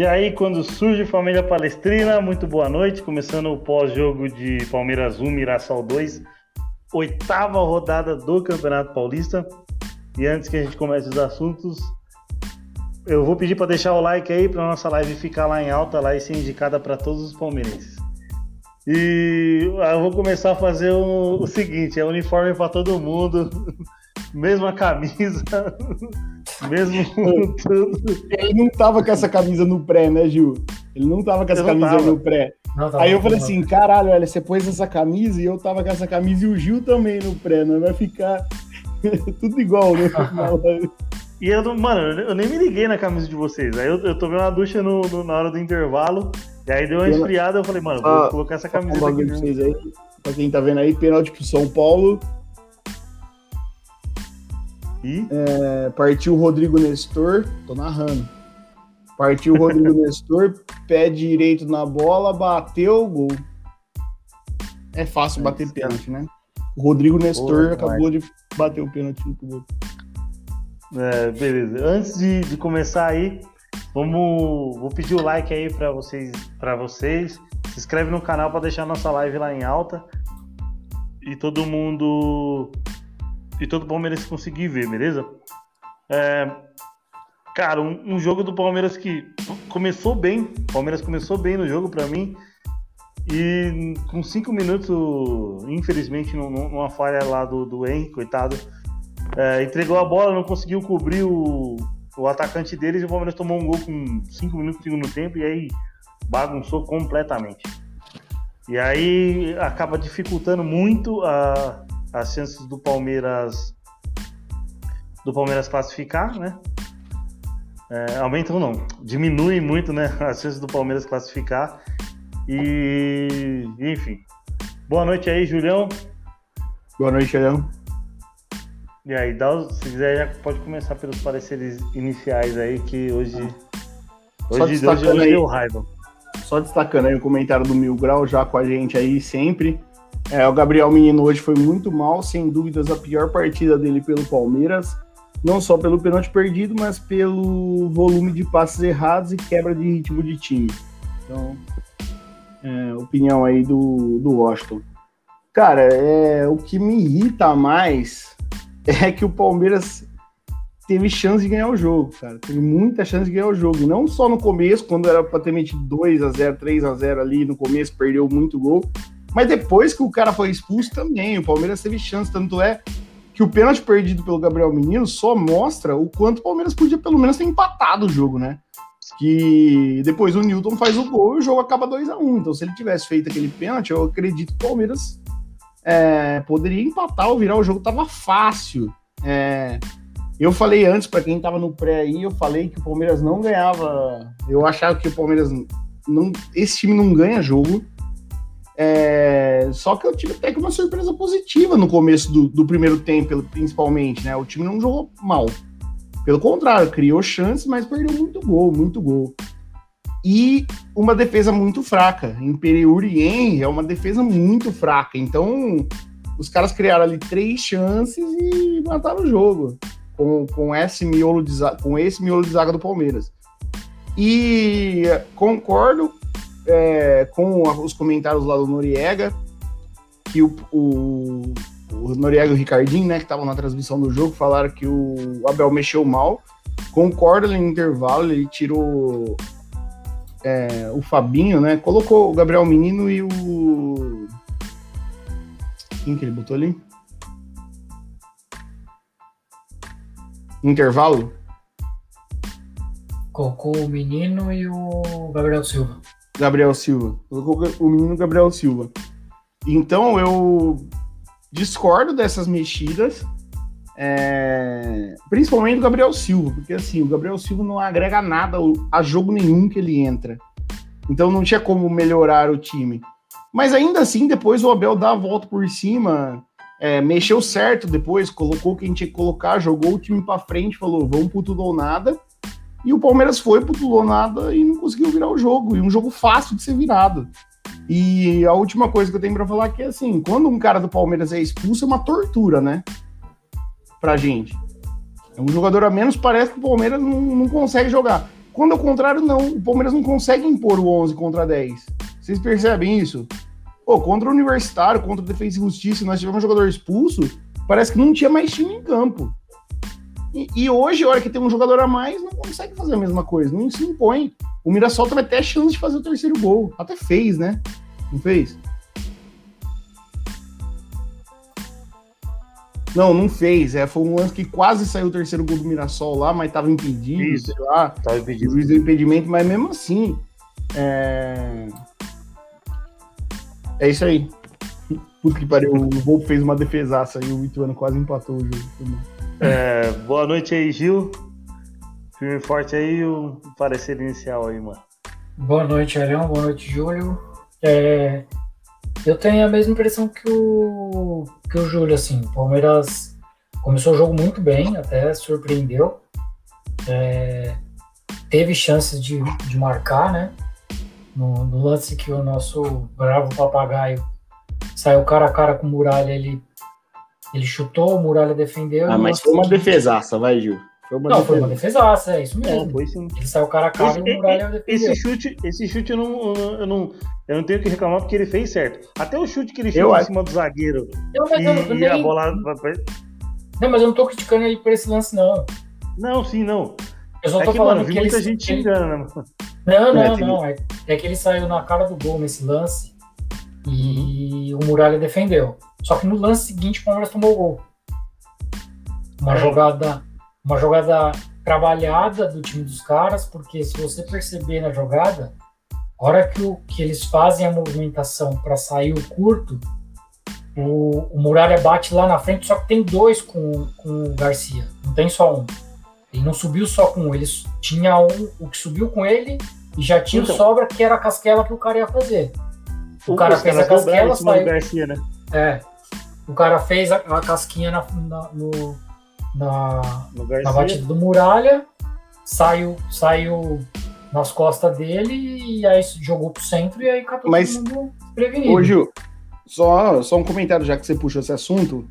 E aí, quando surge Família Palestrina, muito boa noite. Começando o pós-jogo de Palmeiras 1, Mirassol 2, oitava rodada do Campeonato Paulista. E antes que a gente comece os assuntos, eu vou pedir para deixar o like aí para nossa live ficar lá em alta lá e ser indicada para todos os palmeirenses. E eu vou começar a fazer o, o seguinte: é uniforme para todo mundo, mesma camisa, mesmo tudo. Ele não tava com essa camisa no pré, né, Gil? Ele não tava com essa camisa tava. no pré. Não, Aí eu falei assim, caralho, olha, você pôs essa camisa e eu tava com essa camisa e o Gil também no pré, não vai ficar tudo igual, né? e eu, mano, eu nem me liguei na camisa de vocês. Aí eu, eu tomei uma ducha no, no, na hora do intervalo, e aí deu uma esfriada, eu falei, mano, vou ah, colocar essa camisa aqui. Pra, vocês aí, pra quem tá vendo aí, pênalti pro São Paulo. E? É, partiu o Rodrigo Nestor, tô narrando. Partiu o Rodrigo Nestor, pé direito na bola, bateu o gol. É fácil é bater pênalti, né? O Rodrigo Nestor acabou de bater o pênalti pro gol. É, beleza. Antes de, de começar aí, vamos, vou pedir o like aí para vocês, para vocês. Se inscreve no canal para deixar nossa live lá em alta e todo mundo e todo Palmeiras conseguir ver, beleza? É, cara, um, um, jogo do Palmeiras que começou bem. O Palmeiras começou bem no jogo para mim. E com cinco minutos, infelizmente, numa falha lá do, do coitado, é, entregou a bola, não conseguiu cobrir o, o atacante deles e o Palmeiras tomou um gol com cinco minutos segundo tempo e aí bagunçou completamente. E aí acaba dificultando muito a, as chances do Palmeiras do Palmeiras classificar, né? É, aumentam não, diminui muito, né? As chances do Palmeiras classificar. E enfim. Boa noite aí, Julião. Boa noite, Julião. E aí, dá, se quiser, já pode começar pelos pareceres iniciais aí, que hoje. Hoje, hoje, hoje deu raiva. Só destacando aí o comentário do Mil Grau já com a gente aí sempre. É, o Gabriel Menino hoje foi muito mal, sem dúvidas a pior partida dele pelo Palmeiras, não só pelo pênalti perdido, mas pelo volume de passes errados e quebra de ritmo de time. Então, é, opinião aí do, do Washington. Cara, é, o que me irrita mais é que o Palmeiras teve chance de ganhar o jogo, cara. Teve muita chance de ganhar o jogo. não só no começo, quando era pra ter metido 2 a 0 3 a 0 ali no começo, perdeu muito gol. Mas depois que o cara foi expulso também, o Palmeiras teve chance, tanto é que o pênalti perdido pelo Gabriel Menino só mostra o quanto o Palmeiras podia pelo menos ter empatado o jogo, né? Que depois o Newton faz o gol e o jogo acaba 2 a 1 um. Então, se ele tivesse feito aquele pênalti, eu acredito que o Palmeiras é, poderia empatar ou virar o jogo, tava fácil. É, eu falei antes, para quem tava no pré aí, eu falei que o Palmeiras não ganhava. Eu achava que o Palmeiras não. Esse time não ganha jogo. É, só que eu tive até que uma surpresa positiva no começo do, do, primeiro tempo, principalmente, né? O time não jogou mal. Pelo contrário, criou chances, mas perdeu muito gol, muito gol. E uma defesa muito fraca. Imperiur e Henry é uma defesa muito fraca. Então, os caras criaram ali três chances e mataram o jogo. Com, com, esse, miolo de, com esse miolo de zaga do Palmeiras. E concordo é, com os comentários lá do Noriega, que o, o, o Noriega e o Ricardinho, né, que estavam na transmissão do jogo, falaram que o Abel mexeu mal. Concordo no intervalo, ele tirou é, o Fabinho, né? Colocou o Gabriel Menino e o. Quem que ele botou ali? Intervalo? Colocou o menino e o Gabriel Silva. Gabriel Silva. Colocou o menino Gabriel Silva. Então eu discordo dessas mexidas, é... principalmente do Gabriel Silva, porque assim, o Gabriel Silva não agrega nada a jogo nenhum que ele entra. Então não tinha como melhorar o time. Mas ainda assim, depois o Abel dá a volta por cima, é, mexeu certo depois, colocou quem tinha que colocar, jogou o time para frente, falou: vamos pro tudo ou nada. E o Palmeiras foi pro tudo ou nada e não conseguiu virar o jogo. E um jogo fácil de ser virado. E a última coisa que eu tenho para falar é que assim, quando um cara do Palmeiras é expulso, é uma tortura, né? Pra gente. É um jogador a menos, parece que o Palmeiras não, não consegue jogar. Quando ao contrário, não. O Palmeiras não consegue impor o 11 contra 10. Vocês percebem isso? Pô, contra o Universitário, contra o Defesa e Justiça, nós tivemos um jogador expulso, parece que não tinha mais time em campo. E, e, hoje, a hora que tem um jogador a mais, não consegue fazer a mesma coisa, não se impõe. O Mirassol teve até chance de fazer o terceiro gol. Até fez, né? Não fez? Não, não fez. É, foi um lance que quase saiu o terceiro gol do Mirassol lá, mas tava impedido, Isso. sei lá. Tava impedido. Juiz deu impedimento, mas mesmo assim. É, é isso aí. Puta que pariu, o Volpe fez uma defesaça e o Ituano quase empatou o jogo. É, boa noite aí, Gil. Filme forte aí, o parecer inicial aí, mano. Boa noite, Arião. Boa noite, Júlio. É, eu tenho a mesma impressão que o, que o Júlio, assim. O Palmeiras começou o jogo muito bem, até surpreendeu. É, teve chances de, de marcar, né? No, no, lance que o nosso bravo papagaio saiu cara a cara com o Muralha, ele, ele chutou, o Muralha defendeu. Ah, mas foi uma defesaça, vai, Gil. Foi uma Não, defesa. foi uma defesaça, é isso mesmo. É, foi sim. Ele saiu cara a cara esse, e o Muralha defendeu. Esse chute, esse chute eu, não, eu, não, eu não tenho que reclamar porque ele fez certo. Até o chute que ele chutou em cima do zagueiro eu, e, eu, eu nem... a bola... Não, mas eu não tô criticando ele por esse lance, não. Não, sim, não. Eu só é tô que, falando mano, vi que muita ele, gente ele... xingando, né, mano? Não, não, não. É, é, que ele saiu na cara do gol nesse lance e uhum. o Muralha defendeu. Só que no lance seguinte o Palmeiras tomou o gol. Uma é. jogada, uma jogada trabalhada do time dos caras, porque se você perceber na jogada, a hora que, o, que eles fazem a movimentação para sair o curto, o, o Muralha bate lá na frente, só que tem dois com, com o Garcia, não tem só um. Ele não subiu só com um, ele tinha um, o que subiu com ele e já tinha então, sobra que era a casquela que o cara ia fazer. O, cara fez a casquela, saiu. Garcia, né? É. O cara fez a, a casquinha na, na, no, na, na batida do Muralha, saiu, saiu nas costas dele e aí jogou pro centro e aí catou Mas, todo mundo prevenido. Ô, Gil, só, só um comentário já que você puxou esse assunto.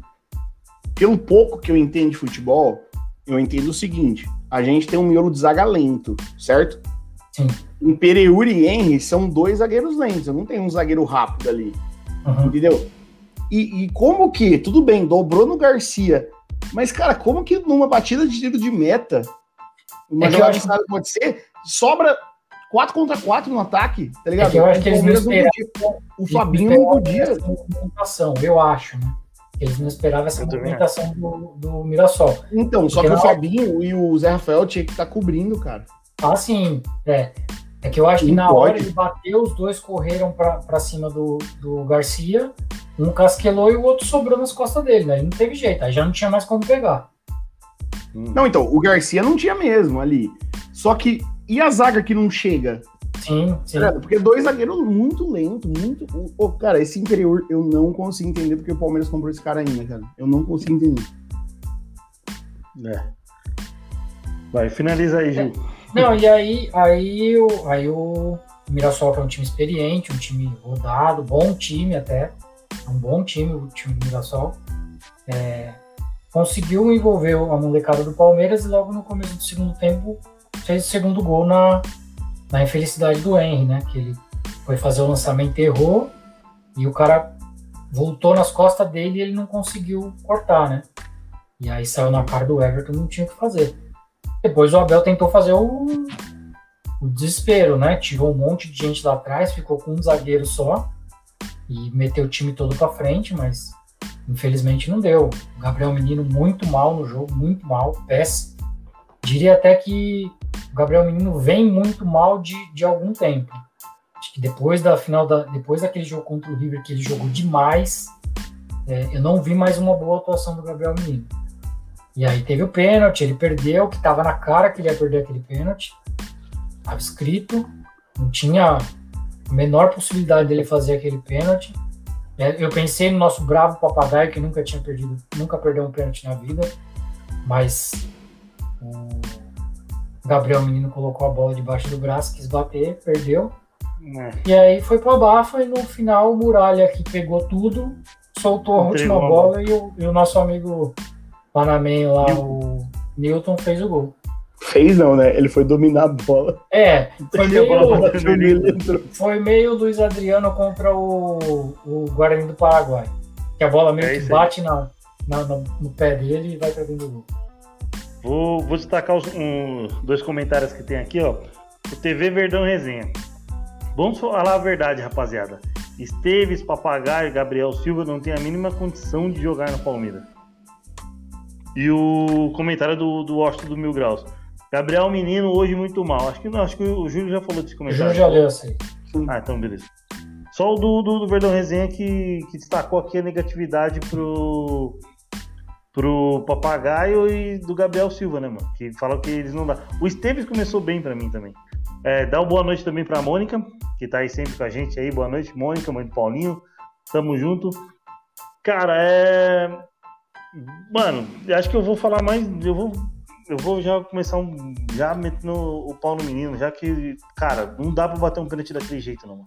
Pelo pouco que eu entendo de futebol, eu entendo o seguinte: a gente tem um miolo de zaga lento, certo? Sim. Imperiur e Henry são dois zagueiros lentos, eu não tenho um zagueiro rápido ali. Uhum. Entendeu? E, e, como que, tudo bem, dobrou no Garcia, mas, cara, como que numa batida de tiro de meta, uma é jogada acho... pode ser, sobra 4 contra 4 no ataque, tá ligado? É eu acho que eles não esperavam. O Fabinho não podia. Eu acho, né? Eles não esperavam essa movimentação do, do Mirassol. Então, Porque só que o Fabinho e o Zé Rafael tinha que estar tá cobrindo, cara. Ah, sim. É. É que eu acho que na pode. hora ele bateu, os dois correram para cima do, do Garcia, um casquelou e o outro sobrou nas costas dele, né? Não teve jeito, aí já não tinha mais como pegar. Hum. Não, então, o Garcia não tinha mesmo ali. Só que, e a zaga que não chega? Sim, sim. porque dois zagueiros muito lento, muito. Oh, cara, esse interior eu não consigo entender porque o Palmeiras comprou esse cara ainda, cara. Eu não consigo entender. É. Vai, finaliza aí, Gil. É. Não, e aí, aí, o, aí o Mirassol, que é um time experiente, um time rodado, bom time até, um bom time, o time do Mirassol, é, conseguiu envolver a molecada do Palmeiras e logo no começo do segundo tempo fez o segundo gol na, na infelicidade do Henry, né? Que ele foi fazer o lançamento, errou e o cara voltou nas costas dele e ele não conseguiu cortar, né? E aí saiu na cara do Everton, não tinha o que fazer. Depois o Abel tentou fazer o, o desespero, né? Tirou um monte de gente lá atrás, ficou com um zagueiro só e meteu o time todo para frente, mas infelizmente não deu. O Gabriel Menino muito mal no jogo, muito mal, péssimo. Diria até que o Gabriel Menino vem muito mal de, de algum tempo. Acho que depois da final da, depois daquele jogo contra o River que ele jogou demais, é, eu não vi mais uma boa atuação do Gabriel Menino. E aí teve o pênalti, ele perdeu, que estava na cara que ele ia perder aquele pênalti. Estava escrito, não tinha a menor possibilidade dele fazer aquele pênalti. É, eu pensei no nosso bravo papagaio que nunca tinha perdido, nunca perdeu um pênalti na vida, mas o Gabriel Menino colocou a bola debaixo do braço, quis bater, perdeu. É. E aí foi para bafa e no final o Muralha que pegou tudo, soltou a última bola e o, e o nosso amigo Panamenho lá, o Newton fez o gol. Fez não, né? Ele foi dominar a bola. É, foi meio, foi meio Luiz Adriano contra o, o Guarani do Paraguai. Que a bola meio é que bate na, na, no pé dele e vai pra dentro do gol. Vou, vou destacar os um, dois comentários que tem aqui, ó. O TV Verdão Resenha. Vamos falar a verdade, rapaziada. Esteves, Papagaio, Gabriel Silva não tem a mínima condição de jogar no Palmeiras. E o comentário do, do Washington do Mil Graus. Gabriel Menino hoje muito mal. Acho que não, acho que o Júlio já falou desse comentário. O Júlio já leu assim. Ah, então beleza. Só o do, do, do Verdão Resenha que, que destacou aqui a negatividade pro, pro Papagaio e do Gabriel Silva, né, mano? Que falou que eles não dá. O Esteves começou bem para mim também. É, dá uma boa noite também pra Mônica, que tá aí sempre com a gente aí. Boa noite, Mônica, mãe do Paulinho. Tamo junto. Cara, é. Mano, acho que eu vou falar mais. Eu vou, eu vou já começar um. Já metendo o pau no menino, já que, cara, não dá pra bater um pênalti daquele jeito, não.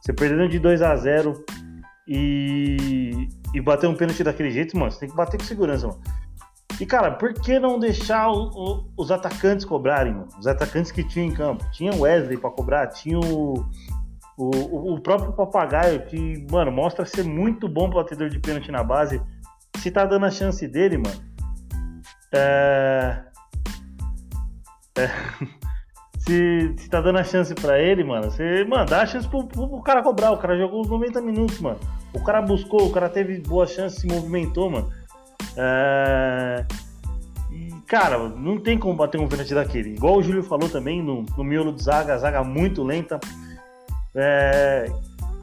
Você perdendo de 2 a 0 e, e bater um pênalti daquele jeito, mano, você tem que bater com segurança, mano. E, cara, por que não deixar o, o, os atacantes cobrarem, mano? Os atacantes que tinham em campo. Tinha o Wesley para cobrar, tinha o, o, o, próprio Papagaio, que, mano, mostra ser muito bom batedor de pênalti na base. Se tá dando a chance dele, mano. É. é... se, se tá dando a chance para ele, mano, você, mano, dá a chance pro, pro, pro, cara cobrar. O cara jogou os 90 minutos, mano. O cara buscou, o cara teve boa chance, se movimentou, mano. É... E, cara, não tem como bater um pênalti daquele. Igual o Júlio falou também, no, no miolo de zaga, zaga muito lenta. É...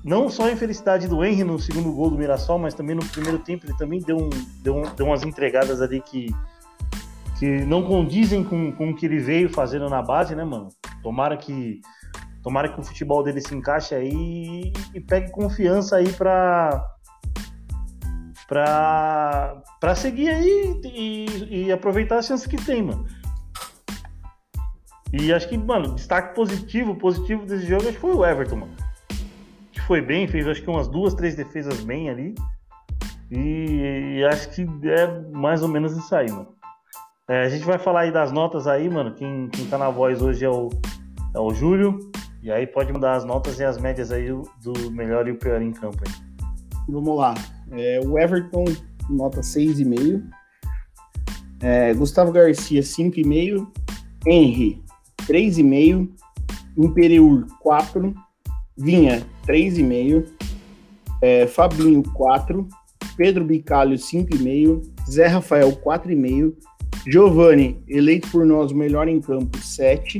Não só a infelicidade do Henry no segundo gol do Mirassol, mas também no primeiro tempo ele também deu, um, deu, um, deu umas entregadas ali que, que não condizem com, com o que ele veio fazendo na base, né, mano? Tomara que tomara que o futebol dele se encaixe aí e pegue confiança aí para pra, pra seguir aí e, e aproveitar as chances que tem, mano. E acho que, mano, destaque positivo, positivo desse jogo, acho que foi o Everton, mano. Foi bem, fez acho que umas duas, três defesas bem ali. E, e acho que é mais ou menos isso aí, mano. É, a gente vai falar aí das notas aí, mano. Quem, quem tá na voz hoje é o, é o Júlio. E aí pode mudar as notas e as médias aí do melhor e o pior em campo aí. Vamos lá. É, o Everton, nota 6,5. É, Gustavo Garcia, 5,5. Henry, 3,5. Imperiur, 4. Vinha, 3,5. É, Fabinho, 4. Pedro Bicalho, 5,5. Zé Rafael, 4,5. Giovanni, eleito por nós o melhor em campo, 7.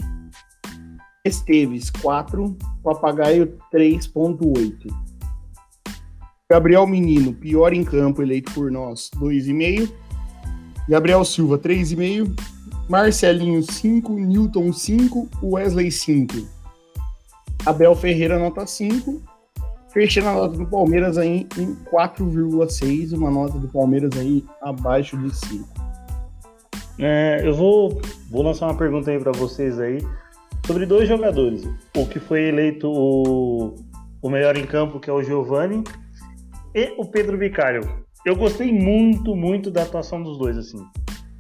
Esteves, 4. Papagaio, 3,8. Gabriel Menino, pior em campo, eleito por nós, 2,5. Gabriel Silva, 3,5. Marcelinho, 5. Newton, 5. Wesley, 5. Abel Ferreira, nota 5. Fechando a nota do Palmeiras aí em 4,6. Uma nota do Palmeiras aí abaixo de 5. É, eu vou, vou lançar uma pergunta aí para vocês aí sobre dois jogadores. O que foi eleito o, o melhor em campo, que é o Giovani, e o Pedro Vicário. Eu gostei muito, muito da atuação dos dois, assim.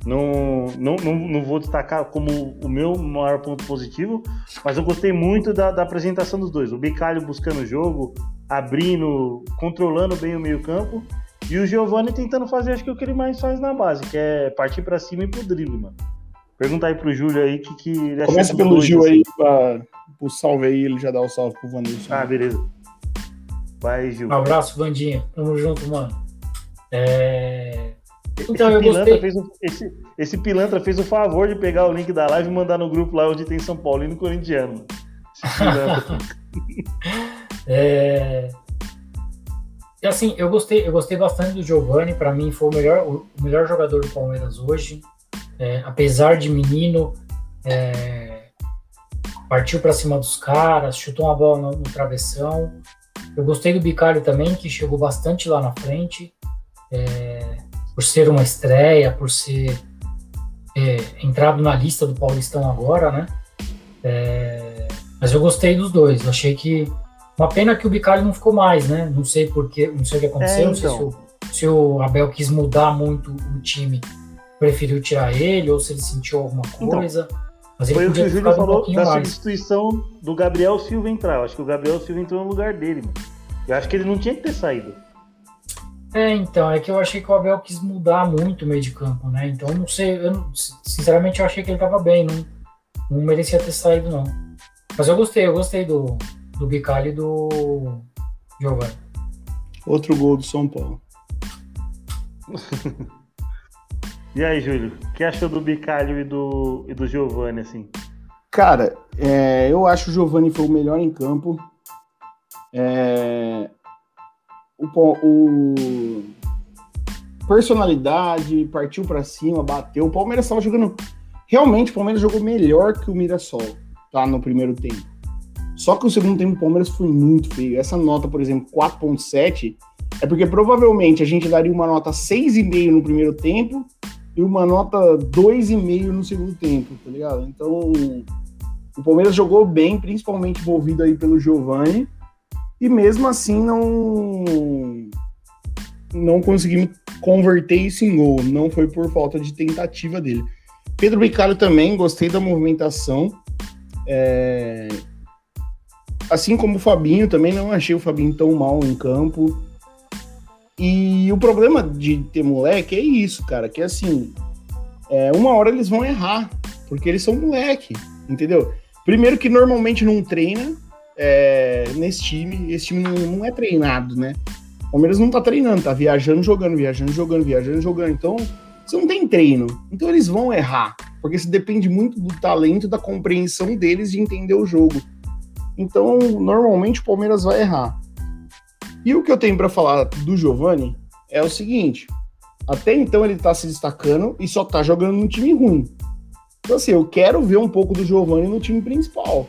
Não, não, não, não, vou destacar como o meu maior ponto positivo, mas eu gostei muito da, da apresentação dos dois. O Bicalho buscando o jogo, abrindo, controlando bem o meio-campo, e o Giovanni tentando fazer, acho que o que ele mais faz na base, que é partir para cima e pro drible, mano. Pergunta aí pro Júlio aí que, que ele Começa pelo Gil assim. aí, pra, pro salve aí, ele já dá o salve pro Vanessa. Ah, beleza. Vai, Gil. Um abraço, Vandinha. Tamo junto, mano. É... Então, esse, eu pilantra fez o, esse, esse, pilantra fez o favor de pegar o link da live e mandar no grupo lá onde tem São Paulo e no Corintiano. é... E assim, eu gostei, eu gostei bastante do Giovani. Para mim, foi o melhor, o melhor jogador do Palmeiras hoje. É, apesar de menino, é, partiu para cima dos caras, chutou uma bola no, no travessão. Eu gostei do Bicalho também, que chegou bastante lá na frente, é, por ser uma estreia, por ser é, entrado na lista do Paulistão agora, né? É, mas eu gostei dos dois. Eu achei que uma pena que o Bicalho não ficou mais, né? Não sei porque, não sei o que aconteceu, não sei se o, então. se o Abel quis mudar muito o time, preferiu tirar ele ou se ele sentiu alguma então, coisa. Então, Mas Foi o que o Júlio falou um da mais. substituição do Gabriel Silva entrar. Eu acho que o Gabriel Silva entrou no lugar dele, mano. Eu acho que ele não tinha que ter saído. É, então, é que eu achei que o Abel quis mudar muito o meio de campo, né? Então, não sei, eu, sinceramente eu achei que ele tava bem, não, não merecia ter saído, não. Mas eu gostei, eu gostei do, do Bicalho e do Giovanni. Outro gol do São Paulo. e aí, Júlio, o que achou do Bicalho e do, e do Giovanni, assim? Cara, é, eu acho que o Giovanni foi o melhor em campo. É, o, o, personalidade, partiu para cima, bateu. O Palmeiras estava jogando. Realmente, o Palmeiras jogou melhor que o Mirassol, tá? No primeiro tempo. Só que o segundo tempo do Palmeiras foi muito feio. Essa nota, por exemplo, 4.7, é porque provavelmente a gente daria uma nota 6,5 no primeiro tempo e uma nota 2,5 no segundo tempo, tá ligado? Então, o Palmeiras jogou bem, principalmente envolvido aí pelo Giovani, e mesmo assim não não conseguimos converter isso em gol, não foi por falta de tentativa dele. Pedro Bicalho também, gostei da movimentação. É, Assim como o Fabinho, também não achei o Fabinho tão mal em campo. E o problema de ter moleque é isso, cara, que assim, é, uma hora eles vão errar, porque eles são moleque, entendeu? Primeiro que normalmente não treina é, nesse time, esse time não, não é treinado, né? O Palmeiras não tá treinando, tá viajando, jogando, viajando, jogando, viajando, jogando. Então, você não tem treino. Então eles vão errar, porque isso depende muito do talento, da compreensão deles de entender o jogo. Então, normalmente o Palmeiras vai errar. E o que eu tenho para falar do Giovani é o seguinte: até então ele tá se destacando e só tá jogando num time ruim. Então, assim, eu quero ver um pouco do Giovani no time principal.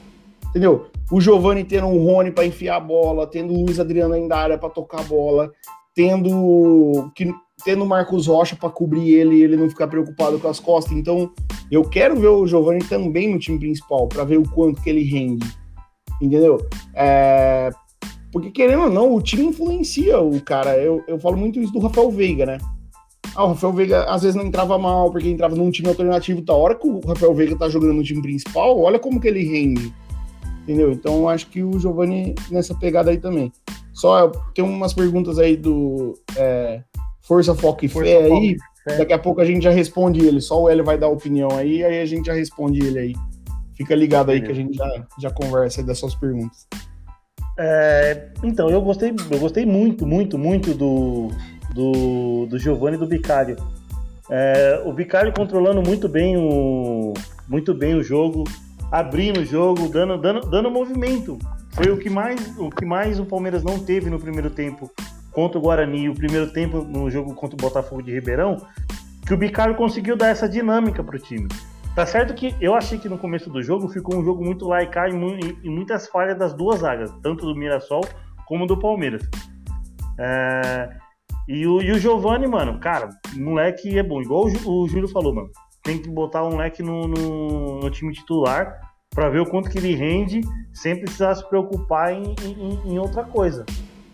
Entendeu? O Giovani tendo o Rony para enfiar a bola, tendo o Luiz Adriano ainda área para tocar a bola, tendo que tendo o Marcos Rocha para cobrir ele ele não ficar preocupado com as costas. Então, eu quero ver o Giovani também no time principal para ver o quanto que ele rende entendeu? É, porque, querendo ou não, o time influencia o cara. Eu, eu falo muito isso do Rafael Veiga, né? Ah, o Rafael Veiga às vezes não entrava mal porque entrava num time alternativo. Da hora que o Rafael Veiga tá jogando no time principal, olha como que ele rende. Entendeu? Então acho que o Giovanni nessa pegada aí também. Só tem umas perguntas aí do é, Força, Foco e Força, Fé Foco, aí. Fé. Daqui a pouco a gente já responde ele. Só o Hélio vai dar opinião aí, aí a gente já responde ele aí. Fica ligado aí que a gente já, já conversa das suas perguntas. É, então, eu gostei, eu gostei muito, muito, muito do, do, do Giovanni e do Bicário. É, o Bicário controlando muito bem o, muito bem o jogo, abrindo o jogo, dando, dando, dando movimento. Foi o que, mais, o que mais o Palmeiras não teve no primeiro tempo contra o Guarani, o primeiro tempo no jogo contra o Botafogo de Ribeirão, que o Bicário conseguiu dar essa dinâmica para o time. Tá certo que eu achei que no começo do jogo ficou um jogo muito laicar e, e muitas falhas das duas zagas, tanto do Mirassol como do Palmeiras. É, e, o, e o Giovani, mano, cara, moleque é bom. Igual o, Júlio falou, mano. Tem que botar o moleque no, no, no time titular para ver o quanto que ele rende sem precisar se preocupar em, em, em outra coisa.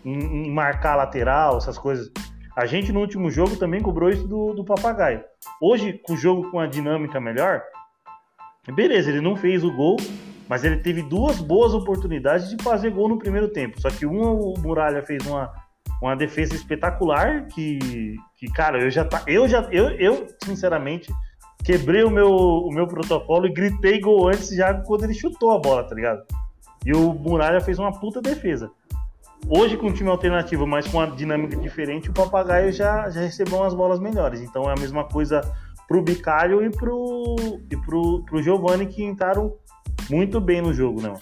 Em, em, marcar lateral, essas coisas. A gente no último jogo também cobrou isso do, do papagaio. Hoje, com o jogo com a dinâmica melhor, beleza, ele não fez o gol, mas ele teve duas boas oportunidades de fazer gol no primeiro tempo. Só que uma, o Muralha fez uma, uma defesa espetacular que, que cara, eu já tá, eu já eu, eu sinceramente quebrei o meu, o meu protocolo e gritei gol antes já quando ele chutou a bola, tá ligado? E o Muralha fez uma puta defesa. Hoje, com um time alternativo, mas com uma dinâmica diferente, o Papagaio já, já recebeu umas bolas melhores. Então é a mesma coisa pro Bicalho e pro, e pro, pro Giovanni, que entraram muito bem no jogo, né?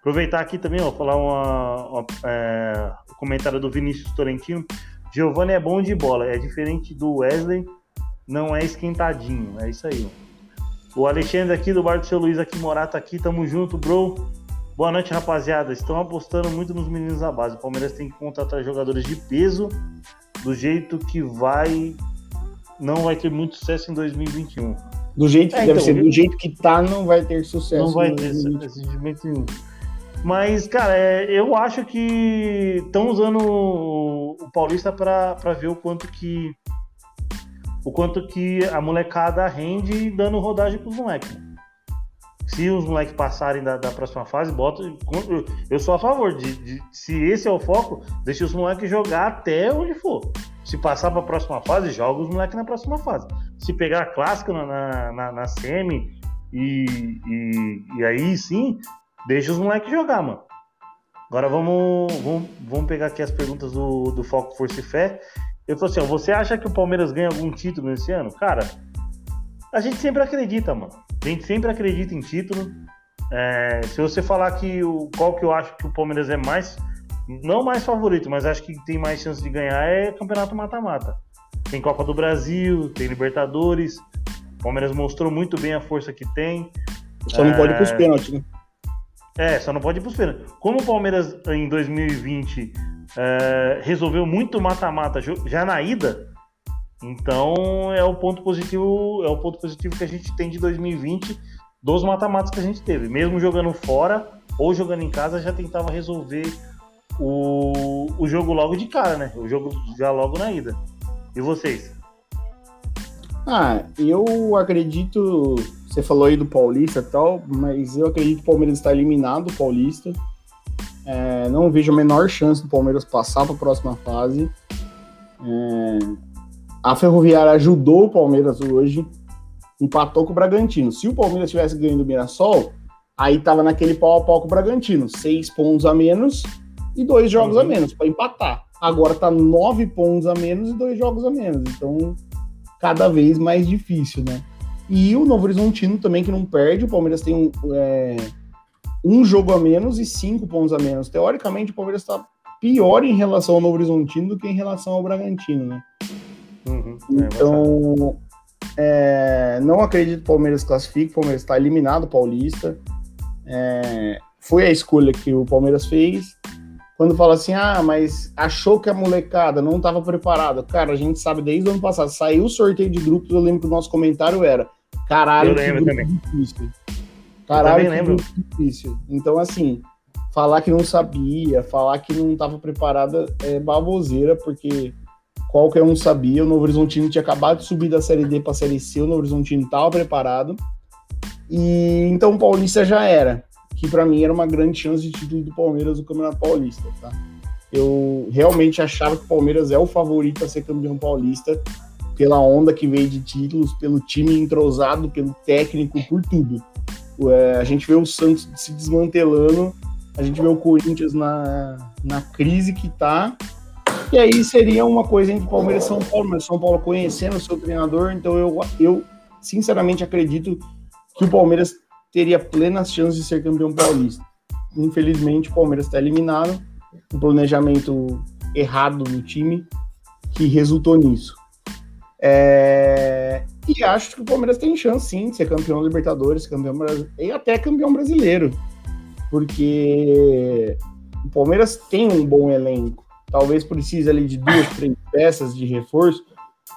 Aproveitar aqui também, ó, falar uma, uma é, um comentário do Vinícius Torrentino. Giovanni é bom de bola, é diferente do Wesley, não é esquentadinho. É isso aí. O Alexandre aqui do Bar do Seu Luiz aqui, Morata aqui, tamo junto, bro. Boa noite, rapaziada. Estão apostando muito nos meninos da base. O Palmeiras tem que contratar jogadores de peso do jeito que vai. Não vai ter muito sucesso em 2021. Do jeito que é, deve então, ser, do jeito que tá, não vai ter sucesso. Não vai ter sucesso nenhum. Mas, cara, é, eu acho que estão usando o Paulista para ver o quanto que o quanto que a molecada rende dando rodagem pros moleques. se os moleques passarem da, da, próxima fase, bota. Eu sou a favor de, de, se esse é o foco, deixa os moleques jogar até onde for. Se passar para a próxima fase, joga os moleques na próxima fase. Se pegar a clássica na, na, na semi e, e, e, aí sim, deixa os moleques jogar, mano. Agora vamos, vamos, vamos pegar aqui as perguntas do, do Foco Força e Fé. Eu tô assim, ó, você acha que o Palmeiras ganha algum título nesse ano? Cara, a gente sempre acredita, mano. A gente sempre acredita em título. É, se você falar que o qual que eu acho que o Palmeiras é mais, não mais favorito, mas acho que tem mais chance de ganhar é Campeonato Mata-Mata. Tem Copa do Brasil, tem Libertadores. O Palmeiras mostrou muito bem a força que tem. Só não é... pode ir pros pênaltis, né? É, só não pode ir pros pênaltis. Como o Palmeiras em 2020 é, resolveu muito mata-mata já na ida, então é o ponto positivo, é o ponto positivo que a gente tem de 2020 dos mata-matas que a gente teve. Mesmo jogando fora ou jogando em casa, já tentava resolver o, o jogo logo de cara, né? O jogo já logo na ida. E vocês? Ah, eu acredito. Você falou aí do Paulista e tal, mas eu acredito que o Palmeiras está eliminado do Paulista. É, não vejo a menor chance do Palmeiras passar para a próxima fase. É, a Ferroviária ajudou o Palmeiras hoje, empatou com o Bragantino. Se o Palmeiras tivesse ganho do Mirassol, aí tava naquele pau a pau com o Bragantino, seis pontos a menos e dois jogos uhum. a menos para empatar. Agora tá nove pontos a menos e dois jogos a menos. Então, cada vez mais difícil, né? E o Novo Horizontino também, que não perde. O Palmeiras tem um, é, um jogo a menos e cinco pontos a menos. Teoricamente, o Palmeiras está pior em relação ao Novo Horizontino do que em relação ao Bragantino, né? Uhum, é, então, é, não acredito que o Palmeiras classifique, o Palmeiras está eliminado paulista. É, foi a escolha que o Palmeiras fez. Quando fala assim, ah, mas achou que a molecada não estava preparada. Cara, a gente sabe desde o ano passado, saiu o sorteio de grupos, eu lembro que o nosso comentário era caralho, eu lembro que também. difícil. Caralho, eu lembro. difícil. Então, assim, falar que não sabia, falar que não estava preparada é baboseira, porque qualquer um sabia, o Novo Horizontino tinha acabado de subir da Série D para a Série C, o Novo Horizontino estava preparado. E então o Paulista já era, que para mim era uma grande chance de título do Palmeiras no Campeonato Paulista, tá? Eu realmente achava que o Palmeiras é o favorito a ser campeão paulista pela onda que veio de títulos, pelo time entrosado, pelo técnico, por tudo. É, a gente vê o Santos se desmantelando, a gente vê o Corinthians na, na crise que tá, e aí seria uma coisa entre Palmeiras e São Paulo, mas São Paulo conhecendo o seu treinador, então eu, eu sinceramente acredito que o Palmeiras teria plenas chances de ser campeão paulista. Infelizmente, o Palmeiras está eliminado, um planejamento errado no time que resultou nisso. É... E acho que o Palmeiras tem chance sim de ser campeão Libertadores, campeão e até campeão brasileiro, porque o Palmeiras tem um bom elenco talvez precise ali de duas, três peças de reforço,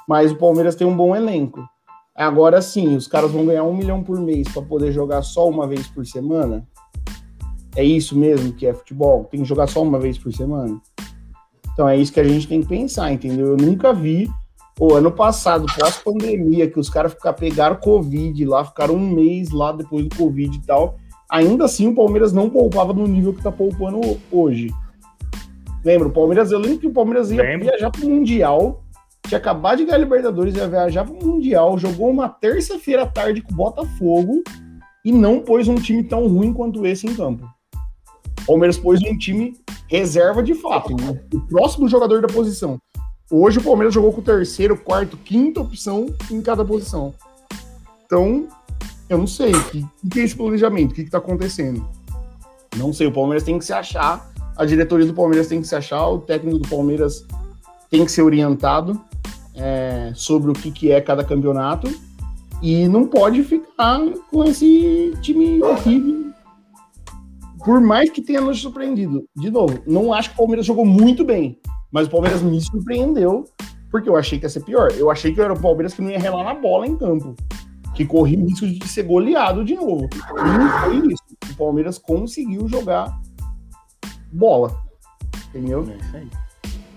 mas o Palmeiras tem um bom elenco. Agora sim, os caras vão ganhar um milhão por mês para poder jogar só uma vez por semana. É isso mesmo que é futebol? Tem que jogar só uma vez por semana? Então é isso que a gente tem que pensar, entendeu? Eu nunca vi o ano passado, pós-pandemia, que os caras pegaram Covid lá, ficaram um mês lá depois do Covid e tal. Ainda assim, o Palmeiras não poupava no nível que tá poupando hoje. Lembra, o Palmeiras, eu lembro que o Palmeiras ia Lembro. viajar pro Mundial, tinha acabado de ganhar a Libertadores, ia viajar pro Mundial, jogou uma terça-feira à tarde com o Botafogo e não pôs um time tão ruim quanto esse em campo. O Palmeiras pôs um time reserva de fato, né? o próximo jogador da posição. Hoje o Palmeiras jogou com o terceiro, quarto, quinta opção em cada posição. Então, eu não sei. O que, que é esse planejamento? O que está acontecendo? Não sei. O Palmeiras tem que se achar a diretoria do Palmeiras tem que se achar, o técnico do Palmeiras tem que ser orientado é, sobre o que, que é cada campeonato e não pode ficar com esse time horrível. Por mais que tenha nos surpreendido. De novo, não acho que o Palmeiras jogou muito bem, mas o Palmeiras me surpreendeu porque eu achei que ia ser pior. Eu achei que era o Palmeiras que não ia relar na bola em campo, que corria o risco de ser goleado de novo. E não foi isso. O Palmeiras conseguiu jogar bola. Entendeu?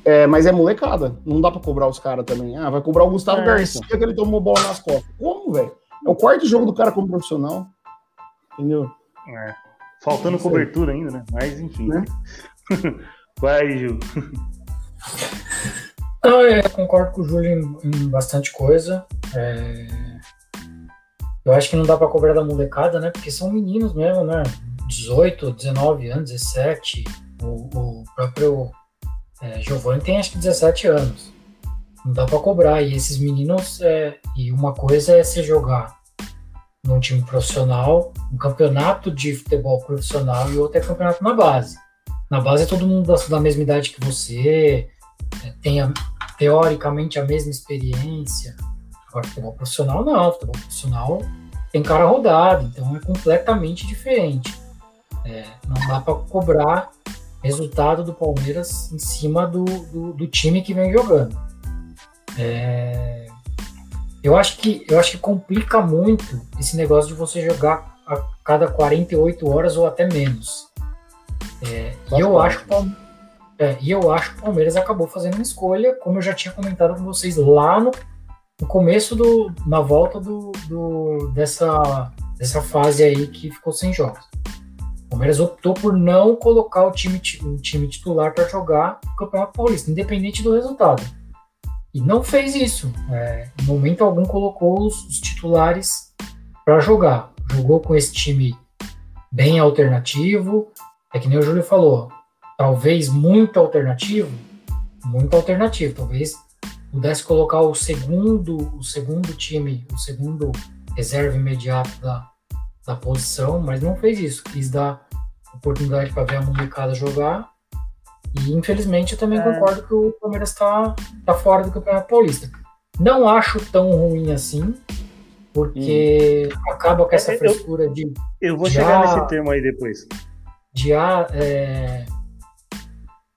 É, é, mas é molecada. Não dá pra cobrar os caras também. Ah, vai cobrar o Gustavo é, Garcia que ele tomou bola nas costas. Como, velho? É o quarto jogo do cara como profissional. entendeu? É. Faltando cobertura ainda, né? Mas enfim. Né? Vai, Gil. Não, eu concordo com o Júlio em, em bastante coisa. É... Eu acho que não dá para cobrar da molecada, né? Porque são meninos mesmo, né? 18, 19 anos, 17. O, o próprio é, Giovanni tem acho que 17 anos. Não dá para cobrar. E esses meninos, é... e uma coisa é se jogar num time profissional, um campeonato de futebol profissional e outro é campeonato na base. Na base é todo mundo da mesma idade que você, é, tem a, teoricamente a mesma experiência. Agora, futebol profissional não, futebol profissional tem cara rodado, então é completamente diferente. É, não dá para cobrar resultado do Palmeiras em cima do, do, do time que vem jogando. É, eu acho que eu acho que complica muito esse negócio de você jogar a cada 48 horas ou até menos. É, e eu acho que é, e eu acho que o Palmeiras acabou fazendo uma escolha, como eu já tinha comentado com vocês lá no, no começo do na volta do, do, dessa dessa fase aí que ficou sem jogos. O Palmeiras optou por não colocar o time, o time titular para jogar o Campeonato Paulista, independente do resultado. E não fez isso. É, em momento algum colocou os, os titulares para jogar. Jogou com esse time bem alternativo. É que nem o Júlio falou. Talvez muito alternativo. Muito alternativo. Talvez pudesse colocar o segundo, o segundo time, o segundo reserva imediato da, da posição, mas não fez isso. Quis dar oportunidade para ver a molecada jogar e infelizmente eu também é. concordo que o Palmeiras está tá fora do Campeonato Paulista. Não acho tão ruim assim, porque hum. acaba com essa é, frescura de. Eu vou chegar nesse termo aí depois. De ah, é,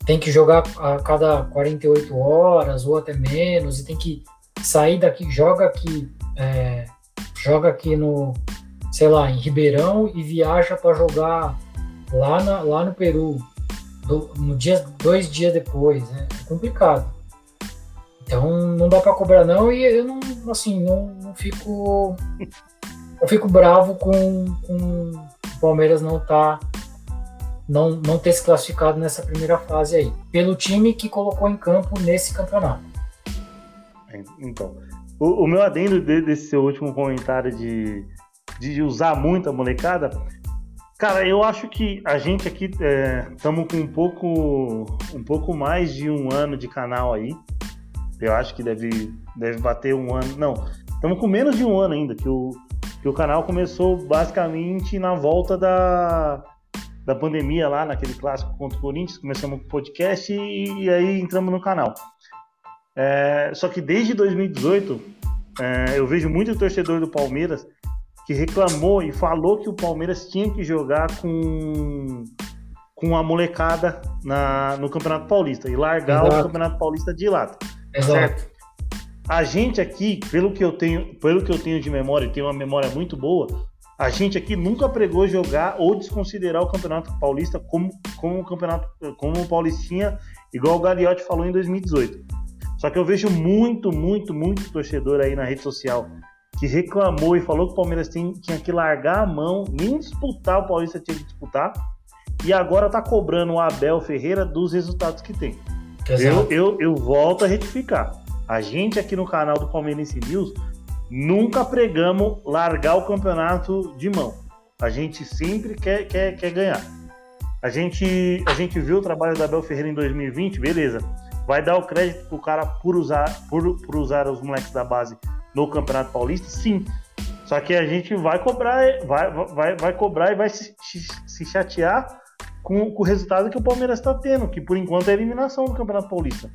tem que jogar a cada 48 horas ou até menos, e tem que sair daqui, joga aqui, é, joga aqui no, sei lá, em Ribeirão e viaja para jogar lá, na, lá no Peru do, no dia, dois dias depois, né? É complicado. Então não dá para cobrar não e eu não, assim, não, não fico eu fico bravo com, com o Palmeiras não tá não, não ter se classificado nessa primeira fase aí, pelo time que colocou em campo nesse campeonato. Então, o, o meu adendo desse seu último comentário de, de usar muito a molecada Cara, eu acho que a gente aqui estamos é, com um pouco, um pouco mais de um ano de canal aí. Eu acho que deve, deve bater um ano. Não, estamos com menos de um ano ainda, que o, que o canal começou basicamente na volta da, da pandemia lá, naquele clássico contra o Corinthians. Começamos com o podcast e, e aí entramos no canal. É, só que desde 2018, é, eu vejo muito torcedor do Palmeiras que reclamou e falou que o Palmeiras tinha que jogar com, com a molecada na, no Campeonato Paulista e largar Exato. o Campeonato Paulista de lado. Exato. Certo? A gente aqui, pelo que eu tenho, pelo que eu tenho de memória, e tenho uma memória muito boa, a gente aqui nunca pregou jogar ou desconsiderar o Campeonato Paulista como, como o campeonato, como o Paulistinha, igual o Gagliotti falou em 2018. Só que eu vejo muito, muito, muito torcedor aí na rede social que reclamou e falou que o Palmeiras tem, tinha que largar a mão, nem disputar, o Paulista tinha que disputar, e agora tá cobrando o Abel Ferreira dos resultados que tem. Eu, eu, eu volto a retificar. A gente aqui no canal do Palmeirense News nunca pregamos largar o campeonato de mão. A gente sempre quer, quer, quer ganhar. A gente, a gente viu o trabalho do Abel Ferreira em 2020, beleza. Vai dar o crédito pro cara por usar, por, por usar os moleques da base no Campeonato Paulista, sim. Só que a gente vai cobrar, vai, vai, vai cobrar e vai se, se chatear com, com, o resultado que o Palmeiras está tendo, que por enquanto é a eliminação do Campeonato Paulista.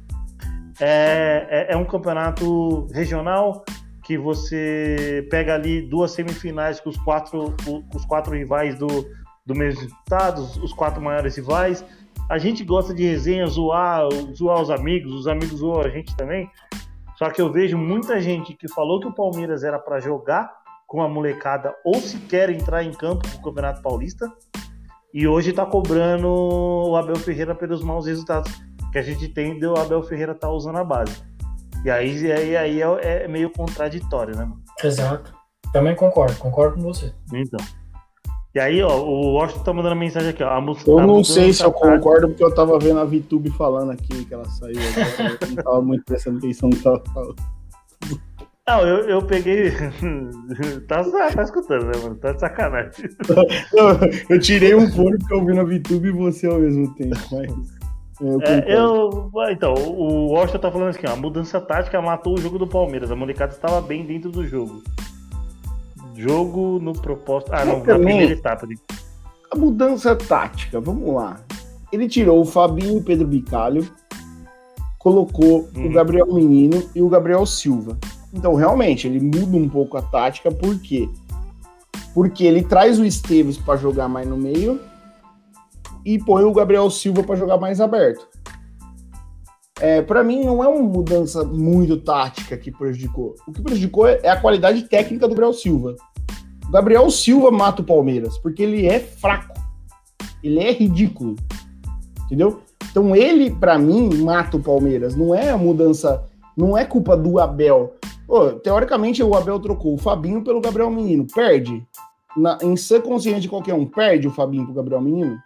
É, é, é, um campeonato regional que você pega ali duas semifinais com os quatro, os quatro rivais do, do mesmo estado, os quatro maiores rivais. A gente gosta de resenha, zoar, zoar os amigos, os amigos zoam a gente também. Só que eu vejo muita gente que falou que o Palmeiras era para jogar com a molecada ou sequer entrar em campo com o Campeonato Paulista e hoje está cobrando o Abel Ferreira pelos maus resultados que a gente tem de o Abel Ferreira estar tá usando a base. E aí, aí, aí é, é, meio contraditório, né, mano? Exato. Também concordo, concordo com você. Então. E aí, ó, o Washington tá mandando mensagem aqui, ó. A música, Eu a não sei se eu tática- concordo, porque eu tava vendo a VTube falando aqui que ela saiu agora. Eu não tava muito prestando atenção no que ela falou. Não, eu, eu peguei. tá, tá escutando, né, mano? Tá de sacanagem. Eu, eu tirei um fone porque eu vi na VTube e você ao mesmo tempo, mas. Eu É, eu. Então, o Washington tá falando aqui, ó. A mudança tática matou o jogo do Palmeiras. A molecada estava bem dentro do jogo. Jogo no propósito. Ah, não, na primeira etapa. de- A mudança tática, vamos lá. Ele tirou o Fabinho e o Pedro Bicalho, colocou Uhum. o Gabriel Menino e o Gabriel Silva. Então, realmente, ele muda um pouco a tática, por quê? Porque ele traz o Esteves para jogar mais no meio e põe o Gabriel Silva para jogar mais aberto. É, para mim, não é uma mudança muito tática que prejudicou. O que prejudicou é a qualidade técnica do Gabriel Silva. O Gabriel Silva mata o Palmeiras, porque ele é fraco. Ele é ridículo. Entendeu? Então ele, pra mim, mata o Palmeiras. Não é a mudança, não é culpa do Abel. Pô, teoricamente, o Abel trocou o Fabinho pelo Gabriel Menino. Perde? Na, em sã consciência de qualquer um, perde o Fabinho pro Gabriel Menino?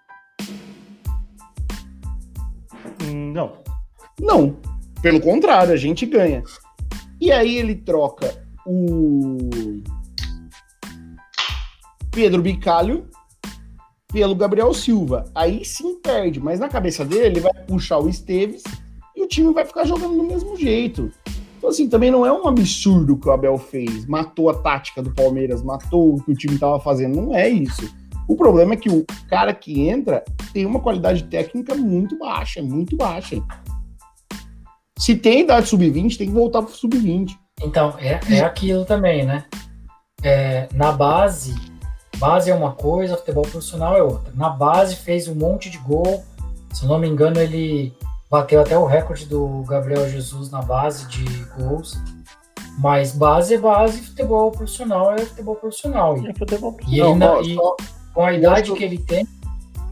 Não. Não. Pelo contrário, a gente ganha. E aí ele troca o Pedro Bicalho pelo Gabriel Silva. Aí sim perde, mas na cabeça dele ele vai puxar o Esteves e o time vai ficar jogando do mesmo jeito. Então, assim, também não é um absurdo o que o Abel fez. Matou a tática do Palmeiras, matou o que o time estava fazendo. Não é isso. O problema é que o cara que entra tem uma qualidade técnica muito baixa, muito baixa. Se tem idade sub-20, tem que voltar pro sub-20. Então, é, é aquilo também, né? É, na base, base é uma coisa, futebol profissional é outra. Na base fez um monte de gol. Se eu não me engano, ele bateu até o recorde do Gabriel Jesus na base de gols. Mas base é base, futebol profissional é futebol profissional. E, É futebol. e Não, ele não- e só- com a idade que ele tem,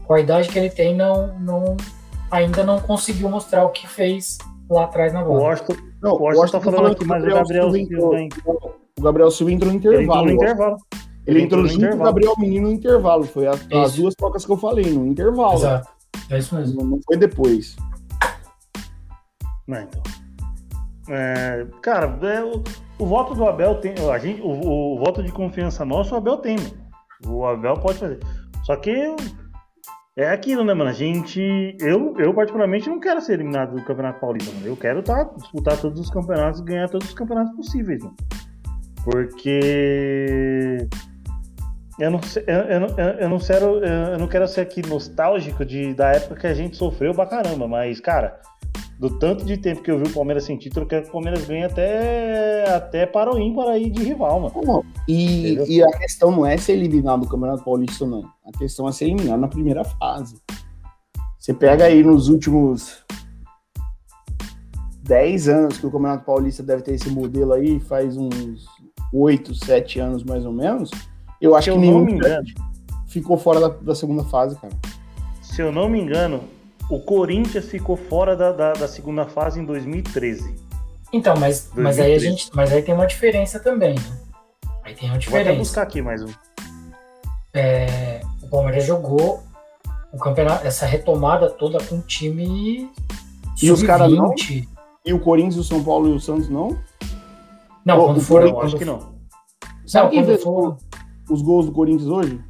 com a idade que ele tem, não, não, ainda não conseguiu mostrar o que fez lá atrás na O bola. Washington, Não, o Washington tá que eu falando aqui, mas o Gabriel Silva entrou. O Gabriel Silva entrou no Ele entrou intervalo. no intervalo. Ele entrou no junto com o intervalo. Gabriel Menino no intervalo. Foi a- as Isso. duas trocas que eu falei, no intervalo. Exato. É isso mesmo. Não não foi depois. Não, então. É, cara, é, o, o voto do Abel tem. A gente, o, o voto de confiança nosso, o Abel tem, mano. O Abel pode fazer. Só que é aquilo, né, mano? A gente. Eu, eu particularmente, não quero ser eliminado do Campeonato Paulista, mano. Eu quero tá, disputar todos os campeonatos e ganhar todos os campeonatos possíveis, mano. Porque. Eu não, eu, eu, eu não quero, eu não quero ser aqui nostálgico de, da época que a gente sofreu pra caramba, mas, cara, do tanto de tempo que eu vi o Palmeiras sem título, eu quero que o Palmeiras ganhe até, até para o ímpar aí de rival, mano. Não, E, Entendeu? e a questão não é ser eliminado do Campeonato Paulista, não. A questão é ser eliminado na primeira fase. Você pega aí nos últimos 10 anos que o Campeonato Paulista deve ter esse modelo aí, faz uns 8, 7 anos mais ou menos. Eu acho que eu não nenhum ficou fora da, da segunda fase, cara. se eu não me engano, o Corinthians ficou fora da, da, da segunda fase em 2013. Então, mas, mas aí a 2013. gente. Mas aí tem uma diferença também, né? Aí tem uma Vou até diferença. buscar aqui mais um. É, o Palmeiras jogou o campeonato, essa retomada toda com o time. E os caras não? sub-20. E o Corinthians, o São Paulo e o Santos não? Não, Ô, quando o for. Eu quando acho que não. Sabe Não, quem fez for. os gols do Corinthians hoje?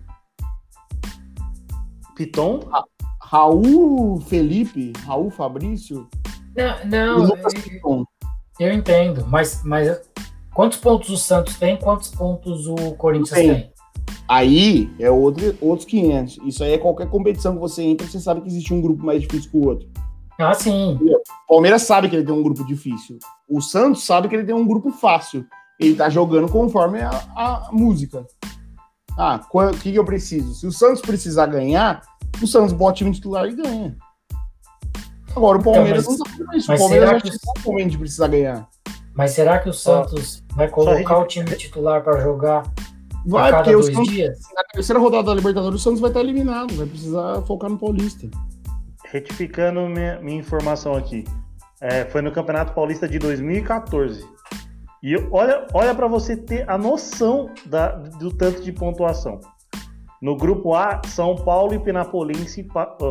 Piton? Raul Felipe, Raul Fabrício Não, não eu, Piton. eu entendo, mas, mas quantos pontos o Santos tem? Quantos pontos o Corinthians Tem. tem? Aí é outro, outros 500. Isso aí é qualquer competição que você entra, você sabe que existe um grupo mais difícil que o outro. Ah, sim. O Palmeiras sabe que ele tem um grupo difícil. O Santos sabe que ele tem um grupo fácil. Ele tá jogando conforme a, a música. Ah, o que, que eu preciso? Se o Santos precisar ganhar, o Santos bota o time titular e ganha. Agora o Palmeiras Então, mas- não fazendo isso. O Palmeiras já que- chegou momento de precisar ganhar. Mas será que o Santos vai colocar o time titular para jogar Vai, a cada porque o dois Santos, dias? na terceira rodada da Libertadores, o Santos vai estar eliminado. Vai precisar focar no Paulista. Retificando minha, minha informação aqui. É, foi no Campeonato Paulista de 2014. E olha, olha para você ter a noção da- do tanto de pontuação. No grupo A, São Paulo e Penapolense.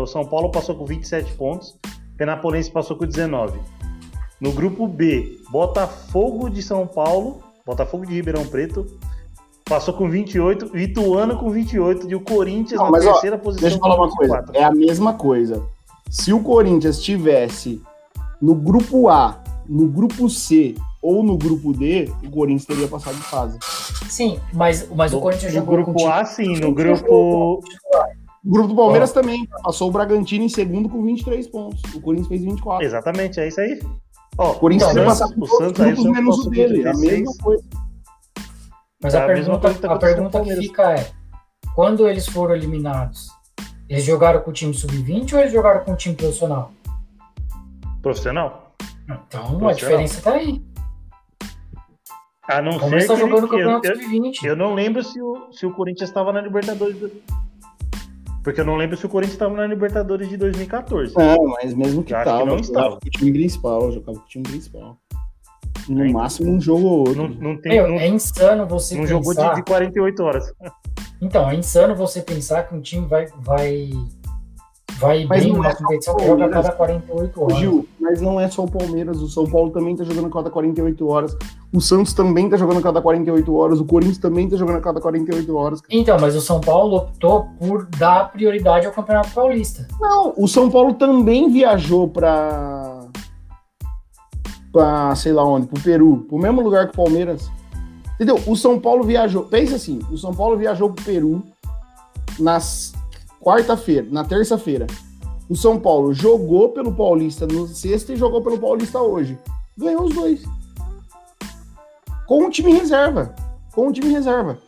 São Paulo passou com 27 pontos, Penapolense passou com 19. No grupo B, Botafogo de São Paulo, Botafogo de Ribeirão Preto, passou com 28, Ituano com 28 e o Corinthians Não, na mas, ó, terceira posição Deixa eu falar uma coisa. 24. É a mesma coisa. Se o Corinthians tivesse no grupo A, no grupo C ou no grupo D, o Corinthians teria passado de fase. Sim, mas, mas o No, Corinthians no jogou com grupo A, sim. No grupo. O grupo do Palmeiras também passou o Bragantino em segundo com 23 pontos. O Corinthians fez 24. Exatamente, é isso aí. Ó, O Corinthians o teria Santos- passado o por todos Santos grupos menos o dele. A 16. mesma coisa. Mas É a a mesma pergunta, coisa que tá a pergunta que fica é: quando eles foram eliminados, eles jogaram com o time sub-20 ou eles jogaram com o time profissional? Profissional? Então a Profissional. diferença tá aí. A não O Palmeiras ser tá que ele- eu, eu, sub-20. eu não lembro se o, se o Corinthians estava na Libertadores. do- Porque eu não lembro se o Corinthians estava na Libertadores de 2014. Não, mas mesmo que Eu acho que tava, não jogava estava. com o time principal, jogava com o time principal. No É, máximo um jogo ou outro. Não, não tem. Meu, não, é insano você não pensar. jogou de, de 48 horas. Então, é insano você pensar que um time vai, vai, vai Mas bem numa é competição o que joga a cada 48 Ô, horas. Gil, mas não é só o Palmeiras, o São Paulo também tá jogando a cada 48 horas. O Santos também tá jogando a cada 48 horas. O Corinthians também tá jogando a cada 48 horas. Então, mas o São Paulo optou por dar prioridade ao Campeonato Paulista. Não, o São Paulo também viajou pra. pra sei lá onde, pro Peru, pro mesmo lugar que o Palmeiras. Entendeu? O São Paulo viajou. Pensa assim: o São Paulo viajou pro Peru na quarta-feira, na terça-feira. O São Paulo jogou pelo Paulista no sexta e jogou pelo Paulista hoje. Ganhou os dois. Com o time reserva. Com o time reserva.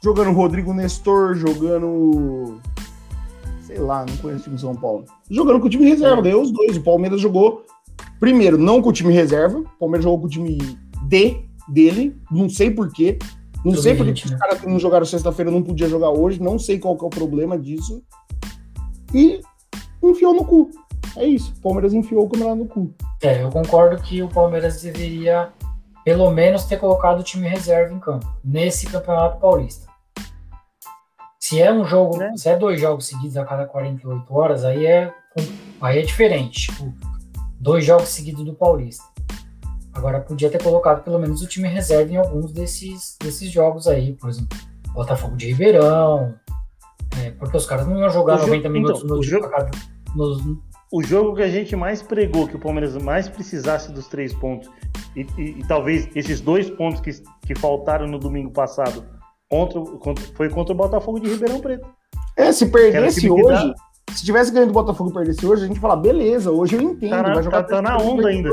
Jogando Rodrigo Nestor, jogando sei lá, não conheço o time de São Paulo. Jogando com o time reserva, ganhou os dois. O Palmeiras jogou, primeiro, não com o time reserva, o Palmeiras jogou com o time D dele, não sei porquê. Não sei porque Sub-20, os né? caras que não jogaram sexta-feira não podia jogar hoje, não sei qual que é o problema disso. E enfiou no cu. É isso, o Palmeiras enfiou o campeonato no cu. É, eu concordo que o Palmeiras deveria, pelo menos, ter colocado o time reserva em campo, nesse Campeonato Paulista. Se é um jogo, Né? se é dois jogos seguidos a cada 48 horas, aí é, aí é diferente. Tipo, dois jogos seguidos do Paulista. Agora, podia ter colocado pelo menos o time reserva em alguns desses, desses jogos aí, por exemplo, Botafogo de Ribeirão, é, porque os caras não iam jogar O jogo- 90 minutos então, no o jogo, jogo- a cada- nos, O jogo que a gente mais pregou, que o Palmeiras mais precisasse dos três pontos, e, e- e talvez esses dois pontos que, que faltaram no domingo passado contra, contra- foi contra o Botafogo de Ribeirão Preto. É, se perdesse hoje, se tivesse ganho do Botafogo e perdesse hoje, a gente fala, beleza, hoje eu entendo, Tá na- vai jogar tá- tá na onda ainda.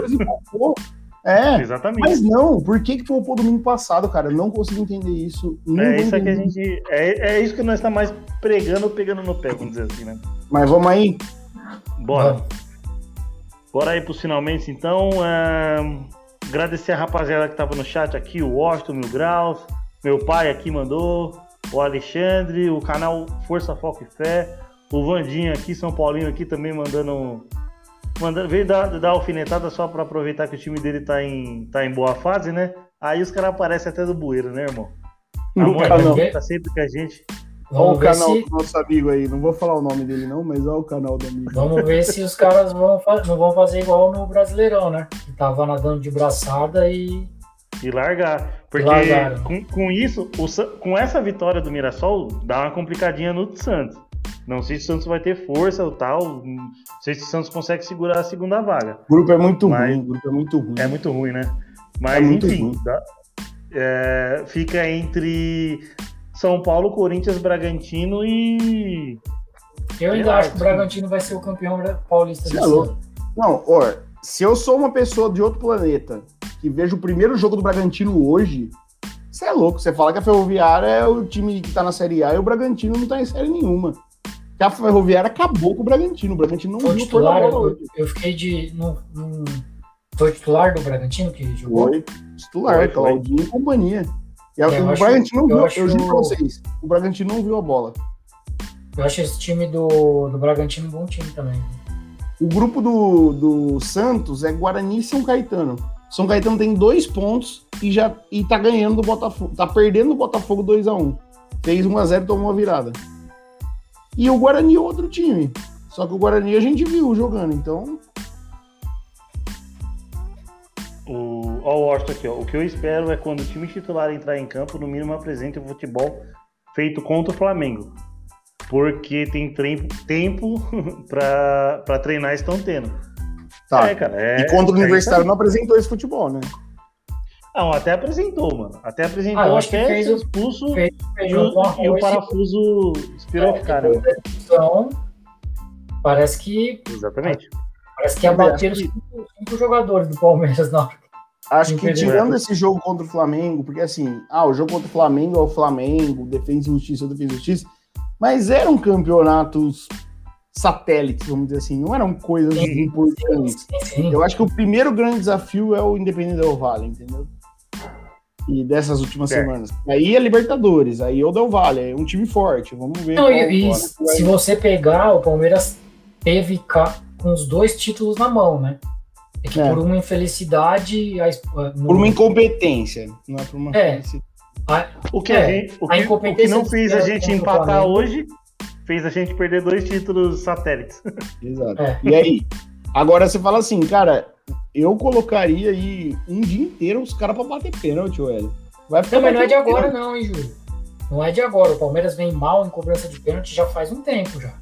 É, Exatamente. mas não, por que que poupou domingo passado, cara? Eu não consigo entender isso. Não é isso que a gente. É, é isso que nós estamos mais pregando, pegando no pé, vamos dizer assim, né? Mas vamos aí. Bora. Bora aí pros finalmente, então. é, Agradecer a rapaziada que tava no chat aqui, o Washington Mil Graus, meu pai aqui mandou, o Alexandre, o canal Força Foco e Fé, o Vandinho aqui, São Paulino aqui também mandando. Mandando veio dar, dar alfinetada só pra aproveitar que o time dele tá em, tá em boa fase, né? Aí os caras aparecem até do bueiro, né, irmão? A mãe canal. tá sempre com a gente. Olha o Vamos ver canal se, do nosso amigo aí. Não vou falar o nome dele, não, mas olha o canal do amigo. Vamos ver se os caras vão não vão fazer igual no Brasileirão, né? Que tava nadando de braçada e. E largar. Porque Largaram. com, com isso, o com essa vitória do Mirassol, dá uma complicadinha no Santos. Não sei se o Santos vai ter força ou tal. Não sei se o Santos consegue segurar a segunda vaga. O grupo é muito Mas- ruim, o grupo é muito ruim. É muito ruim, né? Mas É muito enfim, ruim. dá- é, fica entre São Paulo, Corinthians, Bragantino e. Eu ainda acho que o Bragantino vai ser o campeão paulista Cê é desse louco. ano. Não, ó, se eu sou uma pessoa de outro planeta que vejo o primeiro jogo do Bragantino hoje, você é louco. Você fala que a Ferroviária é o time que tá na Série A e o Bragantino não tá em série nenhuma. Que a Ferroviária acabou com o Bragantino. O Bragantino não Foi viu titular, bola eu, hoje. eu fiquei de. Não, não- foi titular do Bragantino que jogou? Foi titular, Foi, foi. Claudinho e companhia. E a- É, eu o acho- Bragantino não eu viu, acho- eu juro pra vocês, o Bragantino não viu a bola. Eu acho esse time do, do Bragantino um bom time também. O grupo do, do Santos é Guarani e São Caetano. São Caetano tem dois pontos e já e tá ganhando do Botafogo. Tá perdendo do Botafogo 2x1. Fez 1x0 e tomou uma virada. E o Guarani é outro time. Só que o Guarani a gente viu jogando, então. O, ó, o Orto aqui, ó. O que eu espero é quando o time titular entrar em campo, no mínimo apresente o futebol feito contra o Flamengo. Porque tem tempo, tempo para treinar estão tendo. Tá. É, cara, é, e contra o é Universitário não apresentou esse futebol, né? Não, até apresentou, mano. Até apresentou, ah, até que fez expulso fez, fez e, o, e o parafuso espirocar, é, né? Então, parece que. Exatamente. Parece que abateram que... cinco, cinco jogadores do Palmeiras na Acho que tirando esse jogo contra o Flamengo, porque assim, ah, o jogo contra o Flamengo é o Flamengo, defesa e justiça, defesa e justiça, mas eram campeonatos satélites, vamos dizer assim, não eram coisas sim, importantes. Sim, sim. Eu acho que o primeiro grande desafio é o Independente Del Valle, entendeu? E dessas últimas é. semanas. Aí é Libertadores, aí é o Del Valle, é um time forte, vamos ver. Não, e, e se você pegar, o Palmeiras teve com os dois títulos na mão, né? É que é. por uma infelicidade. A, no... Por uma incompetência, não é por uma é. A, o que, é, a gente, o que, o que não fez a gente empatar hoje fez a gente perder dois títulos satélites. Exato. É. E aí? Agora você fala assim, cara, eu colocaria aí um dia inteiro os caras pra bater pênalti, velho. Vai não, mas não é de agora, não, hein, Júlio? Não é de agora. O Palmeiras vem mal em cobrança de pênalti já faz um tempo já.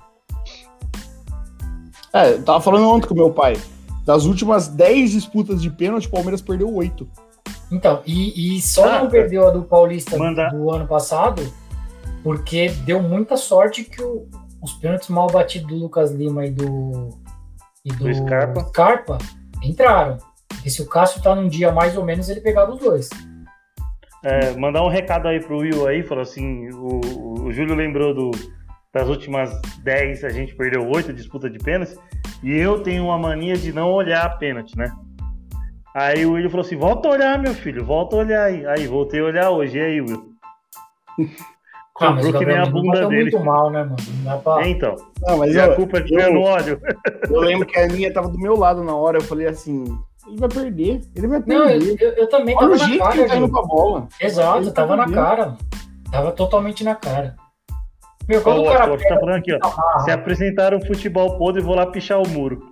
É, eu tava falando ontem com meu pai. Das últimas 10 disputas de pênalti, o Palmeiras perdeu 8. Então, e, e só ah, não perdeu a do Paulista manda... do ano passado, porque deu muita sorte que o, os pênaltis mal batidos do Lucas Lima e do, e do, do Scarpa. Scarpa entraram. Porque se o Cássio tá num dia mais ou menos, ele pegava os dois. É, mandar um recado aí pro Will aí, falou assim, o, o Júlio lembrou do, das últimas 10 a gente perdeu 8 disputas de pênalti. E eu tenho uma mania de não olhar a pênalti, né? Aí o Will falou assim: volta a olhar, meu filho, volta a olhar aí. Aí voltei a olhar hoje. E aí, Will? Ah, mas que nem a bunda tá dele. muito mal, né, mano? Não dá pra... É, então. Não, mas e eu, a culpa é de eu, no óleo. Eu lembro que a minha tava do meu lado na hora. Eu falei assim: ele vai perder. Ele vai perder. Não, eu, eu, eu também Olha tava na cara. Que ele tá indo pra bola. Exato, tava na cara. Tava totalmente na cara. Meu, quando o cara pega, tá falando aqui, ó. Se apresentaram futebol podre, vou lá pichar o muro.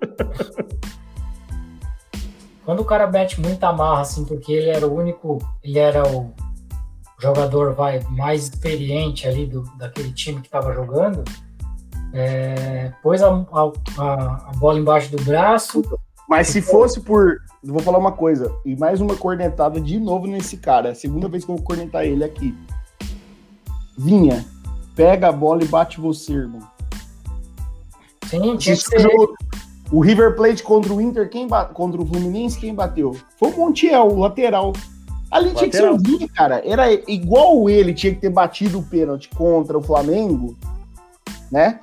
quando o cara mete muita marra, assim, porque ele era o único, ele era o jogador vai, mais experiente ali do, daquele time que estava jogando, é, pôs a, a, a, bola embaixo do braço. Mas se fosse por. Vou falar uma coisa, e mais uma cornetada de novo nesse cara. É a segunda vez que eu vou cornetar ele aqui. Vinha, pega a bola e bate você, irmão. Sim, tinha que ser. O River Plate contra o Inter, quem bate, contra o Fluminense, quem bateu? Foi o Montiel, o lateral. Ali lateral. tinha que ser o Vinha, cara. Era igual ele tinha que ter batido o pênalti contra o Flamengo, né?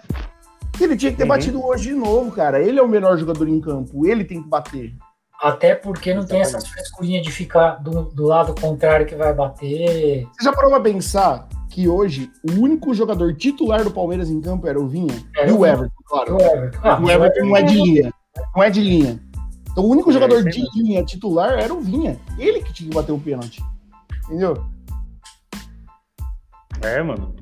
Ele tinha que ter uhum. batido hoje de novo, cara. Ele é o melhor jogador em campo. Ele tem que bater. Até porque não tem essas frescurinhas de ficar do, do lado contrário que vai bater. Você já parou pra pensar que hoje o único jogador titular do Palmeiras em campo era o Vinha e o Everton, claro. O Everton, ah, o Everton não é de linha. Não é de linha. Então o único é, jogador de linha titular era o Vinha. Ele que tinha que bater o pênalti. Entendeu? É, mano.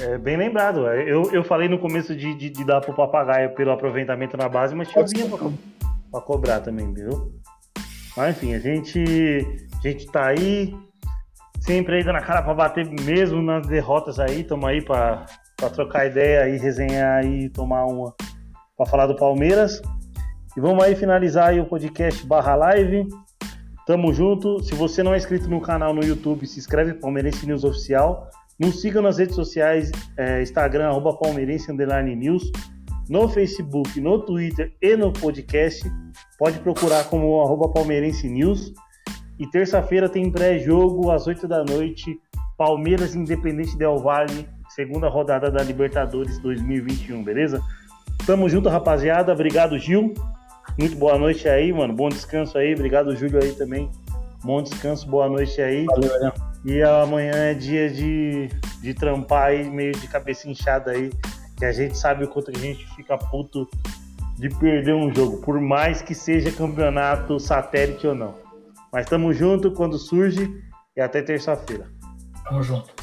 É bem lembrado. Eu, eu falei no começo de, de, de dar pro papagaio pelo aproveitamento na base, mas tinha o Vinha pra, pra cobrar também, viu? Mas enfim, a gente, a gente tá aí sempre aí dando a cara para bater mesmo nas derrotas aí, estamos aí para trocar ideia e resenhar e tomar uma para falar do Palmeiras. E vamos aí finalizar aí o podcast barra live. Tamo junto. Se você não é inscrito no canal no YouTube, se inscreve Palmeirense News Oficial. Nos siga nas redes sociais, é, Instagram, arroba Palmeirense Underline News. No Facebook, no Twitter e no podcast. Pode procurar como arroba Palmeirense News. E terça-feira tem pré-jogo às 8 da noite, Palmeiras Independente Del Valle, segunda rodada da Libertadores 2021, beleza? Tamo junto, rapaziada. Obrigado, Gil. Muito boa noite aí, mano. Bom descanso aí. Obrigado, Júlio, aí também. Bom descanso, boa noite aí. Valeu, valeu. E amanhã é dia de, de trampar aí, meio de cabeça inchada aí. Que a gente sabe o quanto a gente fica puto de perder um jogo, por mais que seja campeonato satélite ou não. Mas tamo junto quando surge e até terça-feira. Tamo junto.